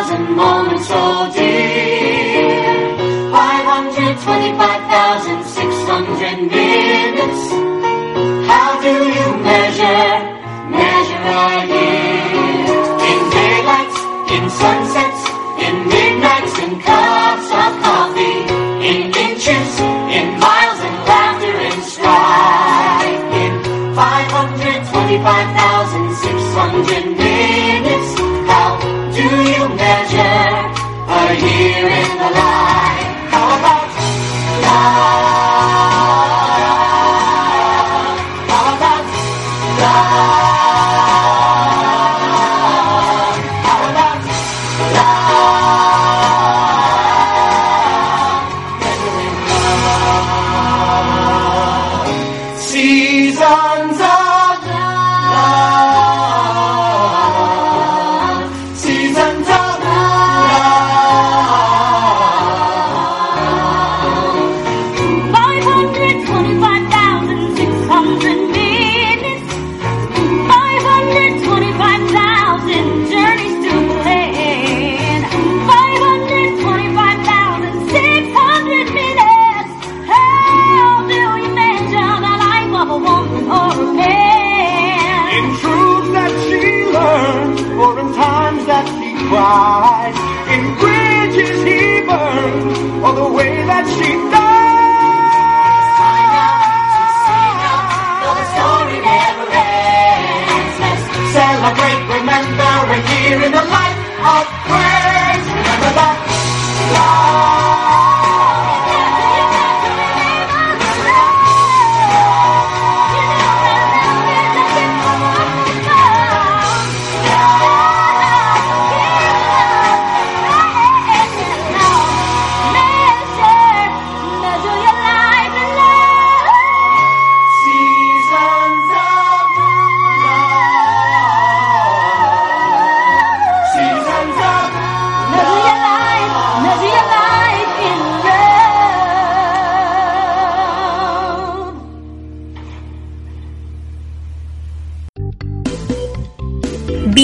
thousand moments so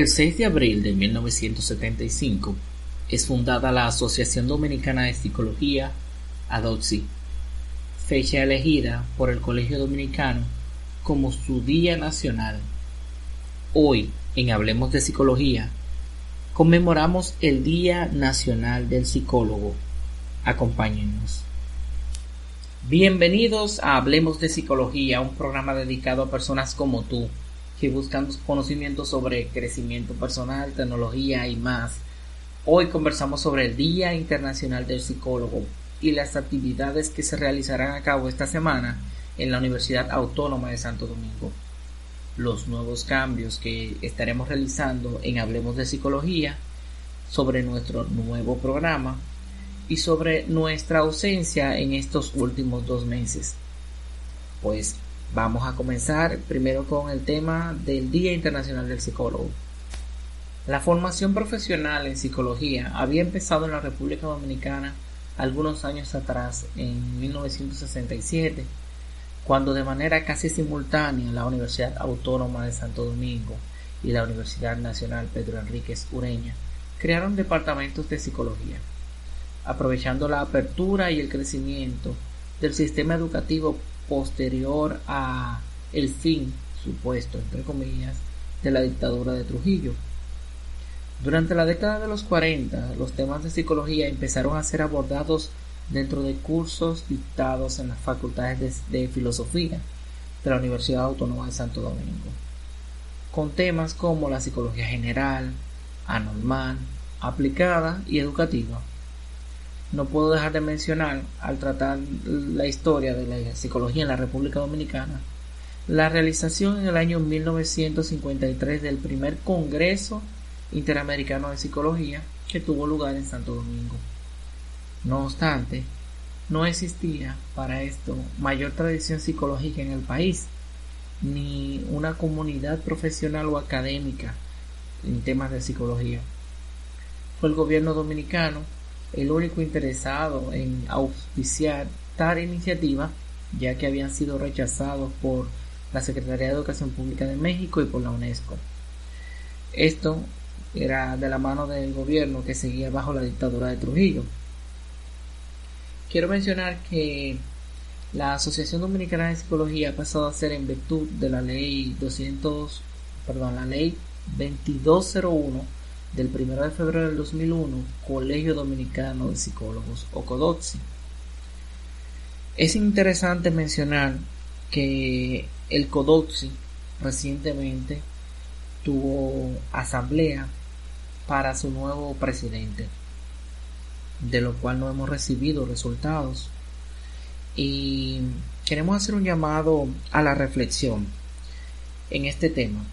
El 6 de abril de 1975 es fundada la Asociación Dominicana de Psicología, ADOPSI, fecha elegida por el Colegio Dominicano como su Día Nacional. Hoy, en Hablemos de Psicología, conmemoramos el Día Nacional del Psicólogo. Acompáñennos. Bienvenidos a Hablemos de Psicología, un programa dedicado a personas como tú que buscan conocimientos sobre crecimiento personal, tecnología y más. Hoy conversamos sobre el Día Internacional del Psicólogo y las actividades que se realizarán a cabo esta semana en la Universidad Autónoma de Santo Domingo. Los nuevos cambios que estaremos realizando en Hablemos de Psicología, sobre nuestro nuevo programa y sobre nuestra ausencia en estos últimos dos meses. Pues Vamos a comenzar primero con el tema del Día Internacional del Psicólogo. La formación profesional en psicología había empezado en la República Dominicana algunos años atrás, en 1967, cuando de manera casi simultánea la Universidad Autónoma de Santo Domingo y la Universidad Nacional Pedro Enríquez Ureña crearon departamentos de psicología, aprovechando la apertura y el crecimiento del sistema educativo posterior a el fin supuesto entre comillas de la dictadura de Trujillo. Durante la década de los 40, los temas de psicología empezaron a ser abordados dentro de cursos dictados en las facultades de, de filosofía de la Universidad Autónoma de Santo Domingo, con temas como la psicología general, anormal, aplicada y educativa. No puedo dejar de mencionar, al tratar la historia de la psicología en la República Dominicana, la realización en el año 1953 del primer Congreso Interamericano de Psicología que tuvo lugar en Santo Domingo. No obstante, no existía para esto mayor tradición psicológica en el país, ni una comunidad profesional o académica en temas de psicología. Fue el gobierno dominicano el único interesado en auspiciar tal iniciativa, ya que habían sido rechazados por la Secretaría de Educación Pública de México y por la UNESCO. Esto era de la mano del gobierno que seguía bajo la dictadura de Trujillo. Quiero mencionar que la Asociación Dominicana de Psicología ha pasado a ser en virtud de la ley 200, perdón, la ley 2201 del 1 de febrero del 2001, Colegio Dominicano de Psicólogos o CODOTSI. Es interesante mencionar que el CODOTSI recientemente tuvo asamblea para su nuevo presidente, de lo cual no hemos recibido resultados. Y queremos hacer un llamado a la reflexión en este tema,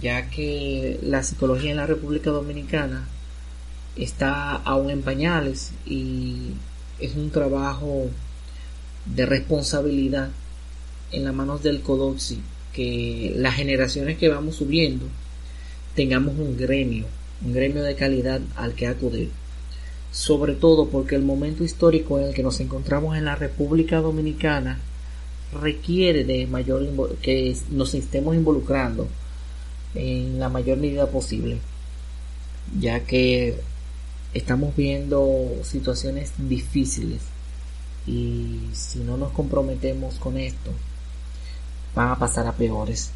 ya que la psicología en la República Dominicana está aún en pañales y es un trabajo de responsabilidad en las manos del CODOXI que las generaciones que vamos subiendo tengamos un gremio un gremio de calidad al que acudir. Sobre todo porque el momento histórico en el que nos encontramos en la República Dominicana requiere de mayor que nos estemos involucrando en la mayor medida posible, ya que estamos viendo situaciones difíciles. Y si no nos comprometemos con esto, van a pasar a peores.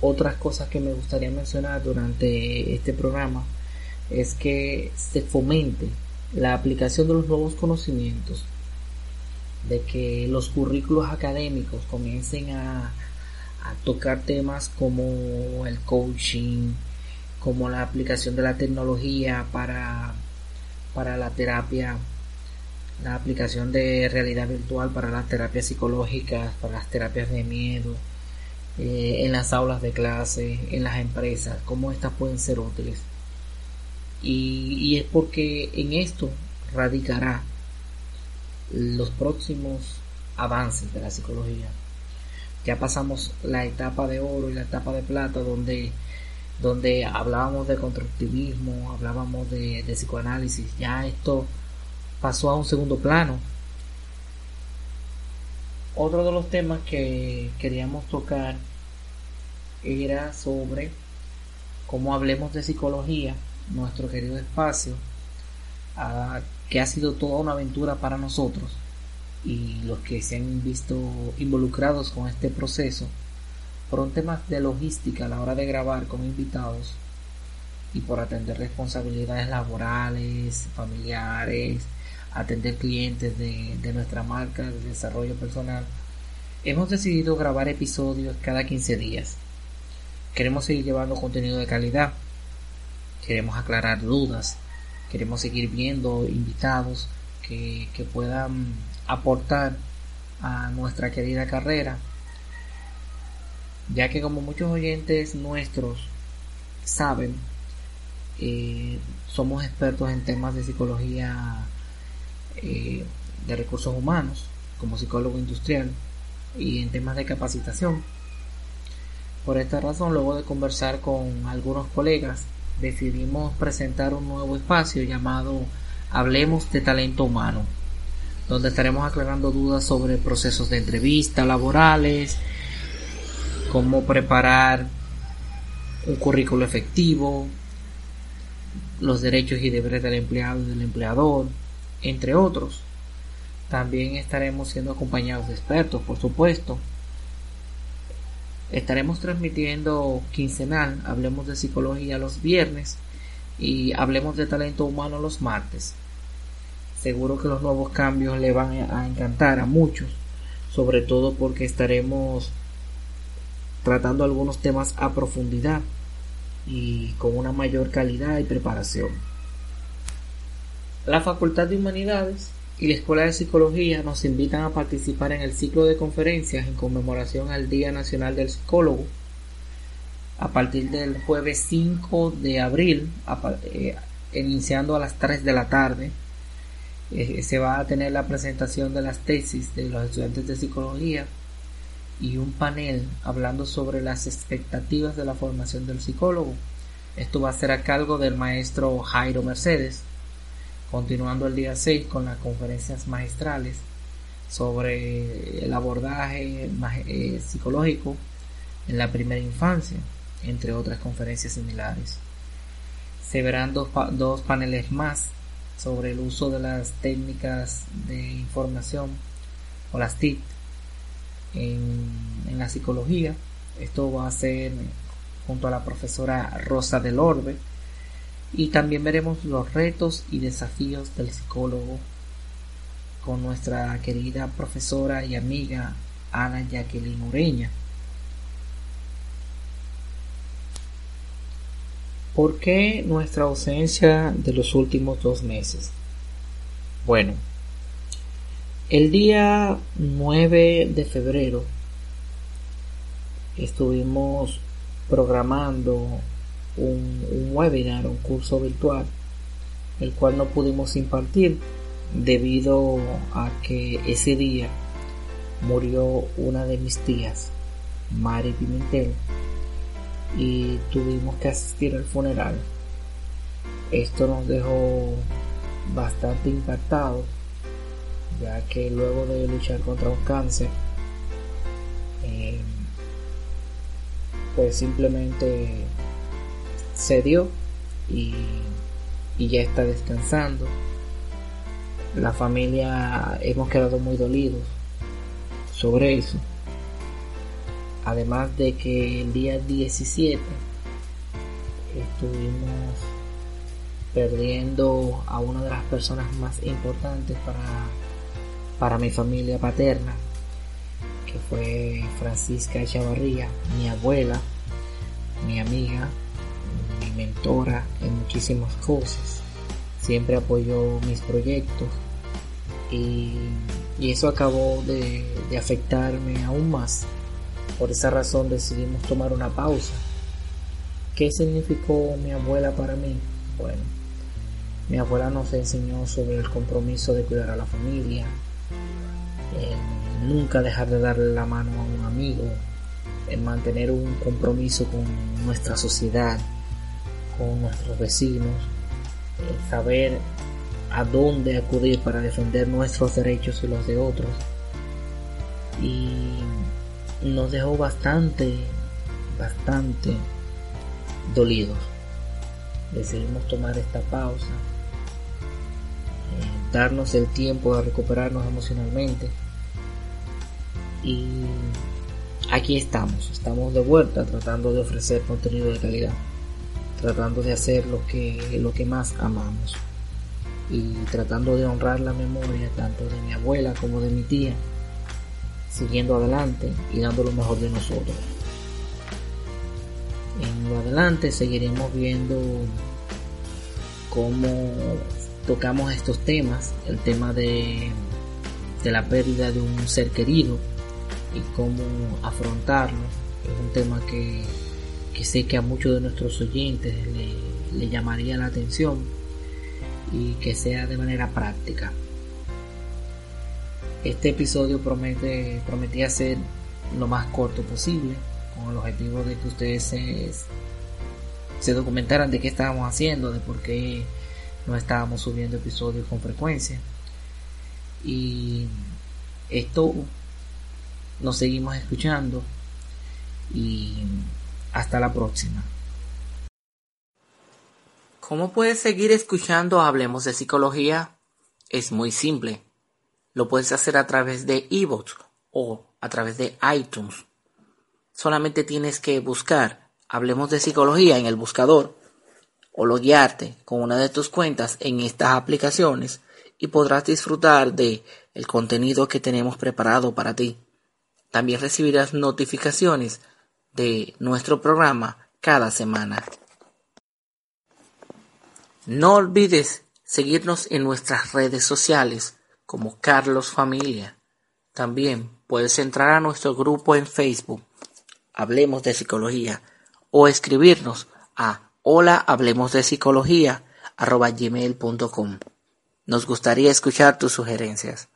Otras cosas que me gustaría mencionar durante este programa es que se fomente la aplicación de los nuevos conocimientos, de que los currículos académicos comiencen a, tocar temas como el coaching, como la aplicación de la tecnología para, para la terapia, la aplicación de realidad virtual para las terapias psicológicas, para las terapias de miedo, eh, en las aulas de clase, en las empresas, cómo estas pueden ser útiles. Y, y es porque en esto radicará los próximos avances de la psicología. Ya pasamos la etapa de oro y la etapa de plata donde, donde hablábamos de constructivismo, hablábamos de, psicoanálisis. Ya esto pasó a un segundo plano otro de los temas que queríamos tocar era sobre cómo hablemos de psicología, nuestro querido espacio, que ha sido toda una aventura para nosotros y los que se han visto involucrados con este proceso fueron temas de logística a la hora de grabar con invitados y por atender responsabilidades laborales, familiares, atender clientes de, nuestra marca de desarrollo personal, hemos decidido grabar episodios cada 15 días. Queremos seguir llevando contenido de calidad, queremos aclarar dudas, queremos seguir viendo invitados que, puedan aportar a nuestra querida carrera, ya que como muchos oyentes nuestros saben, eh, somos expertos en temas de psicología eh, de recursos humanos como psicólogo industrial y en temas de capacitación. Por esta razón, luego de conversar con algunos colegas, decidimos presentar un nuevo espacio llamado Hablemos de Talento Humano, donde estaremos aclarando dudas sobre procesos de entrevista laborales, cómo preparar un currículo efectivo, los derechos y deberes del empleado y del empleador, entre otros. También estaremos siendo acompañados de expertos, por supuesto. Estaremos transmitiendo quincenal, hablemos de psicología los viernes y hablemos de talento humano los martes. Seguro que los nuevos cambios le van a encantar a muchos, sobre todo porque estaremos tratando algunos temas a profundidad y con una mayor calidad y preparación. La Facultad de Humanidades y la Escuela de Psicología nos invitan a participar en el ciclo de conferencias en conmemoración al Día Nacional del Psicólogo a partir del jueves 5 de abril, eh, iniciando a las 3 de la tarde. Eh, se va a tener la presentación de las tesis de los estudiantes de psicología y un panel hablando sobre las expectativas de la formación del psicólogo. Esto va a ser a cargo del maestro Jairo Mercedes, continuando el día 6 con las conferencias magistrales sobre el abordaje eh, psicológico en la primera infancia, entre otras conferencias similares. Se verán dos, dos paneles más sobre el uso de las técnicas de información o las TIC en, en la psicología. Esto va a ser junto a la profesora Rosa del Orbe y también veremos los retos y desafíos del psicólogo con nuestra querida profesora y amiga Ana Jacqueline Ureña. ¿Por qué nuestra ausencia de los últimos dos meses? Bueno, el día 9 de febrero estuvimos programando un, webinar, un curso virtual, el cual no pudimos impartir debido a que ese día murió una de mis tías, Mari Pimentel, y tuvimos que asistir al funeral. Esto nos dejó bastante impactados, ya que luego de luchar contra un cáncer, eh, pues simplemente se dio y, ya está descansando. La familia hemos quedado muy dolidos sobre eso. Además de que el día 17 estuvimos perdiendo a una de las personas más importantes para, para mi familia paterna, que fue Francisca Chavarría, mi abuela, mi amiga, mentora en muchísimas cosas. Siempre apoyó mis proyectos y, eso acabó de, de afectarme aún más. Por esa razón decidimos tomar una pausa. ¿Qué significó mi abuela para mí? Bueno, mi abuela nos enseñó sobre el compromiso de cuidar a la familia, nunca dejar de darle la mano a un amigo, en mantener un compromiso con nuestra sociedad, con nuestros vecinos, saber a dónde acudir para defender nuestros derechos y los de otros. Y nos dejó bastante, bastante dolidos. Decidimos tomar esta pausa, eh, darnos el tiempo de recuperarnos emocionalmente. Y aquí estamos, estamos de vuelta tratando de ofrecer contenido de calidad tratando de hacer lo que, lo que más amamos y tratando de honrar la memoria tanto de mi abuela como de mi tía, siguiendo adelante y dando lo mejor de nosotros. En lo adelante seguiremos viendo cómo tocamos estos temas, el tema de, de la pérdida de un ser querido y cómo afrontarlo. Es un tema que que sé que a muchos de nuestros oyentes le, llamaría la atención y que sea de manera práctica. Este episodio promete, prometía ser lo más corto posible, con el objetivo de que ustedes se, se documentaran de qué estábamos haciendo, de por qué no estábamos subiendo episodios con frecuencia. Y esto nos seguimos escuchando y hasta la próxima. ¿Cómo puedes seguir escuchando Hablemos de Psicología? Es muy simple. Lo puedes hacer a través de ebooks o a través de iTunes. Solamente tienes que buscar Hablemos de Psicología en el buscador o loguearte con una de tus cuentas en estas aplicaciones y podrás disfrutar de el contenido que tenemos preparado para ti. También recibirás notificaciones de nuestro programa cada semana. No olvides seguirnos en nuestras redes sociales como Carlos Familia. También puedes entrar a nuestro grupo en Facebook, Hablemos de Psicología, o escribirnos a hola hablemos de psicología arroba gmail.com. Nos gustaría escuchar tus sugerencias.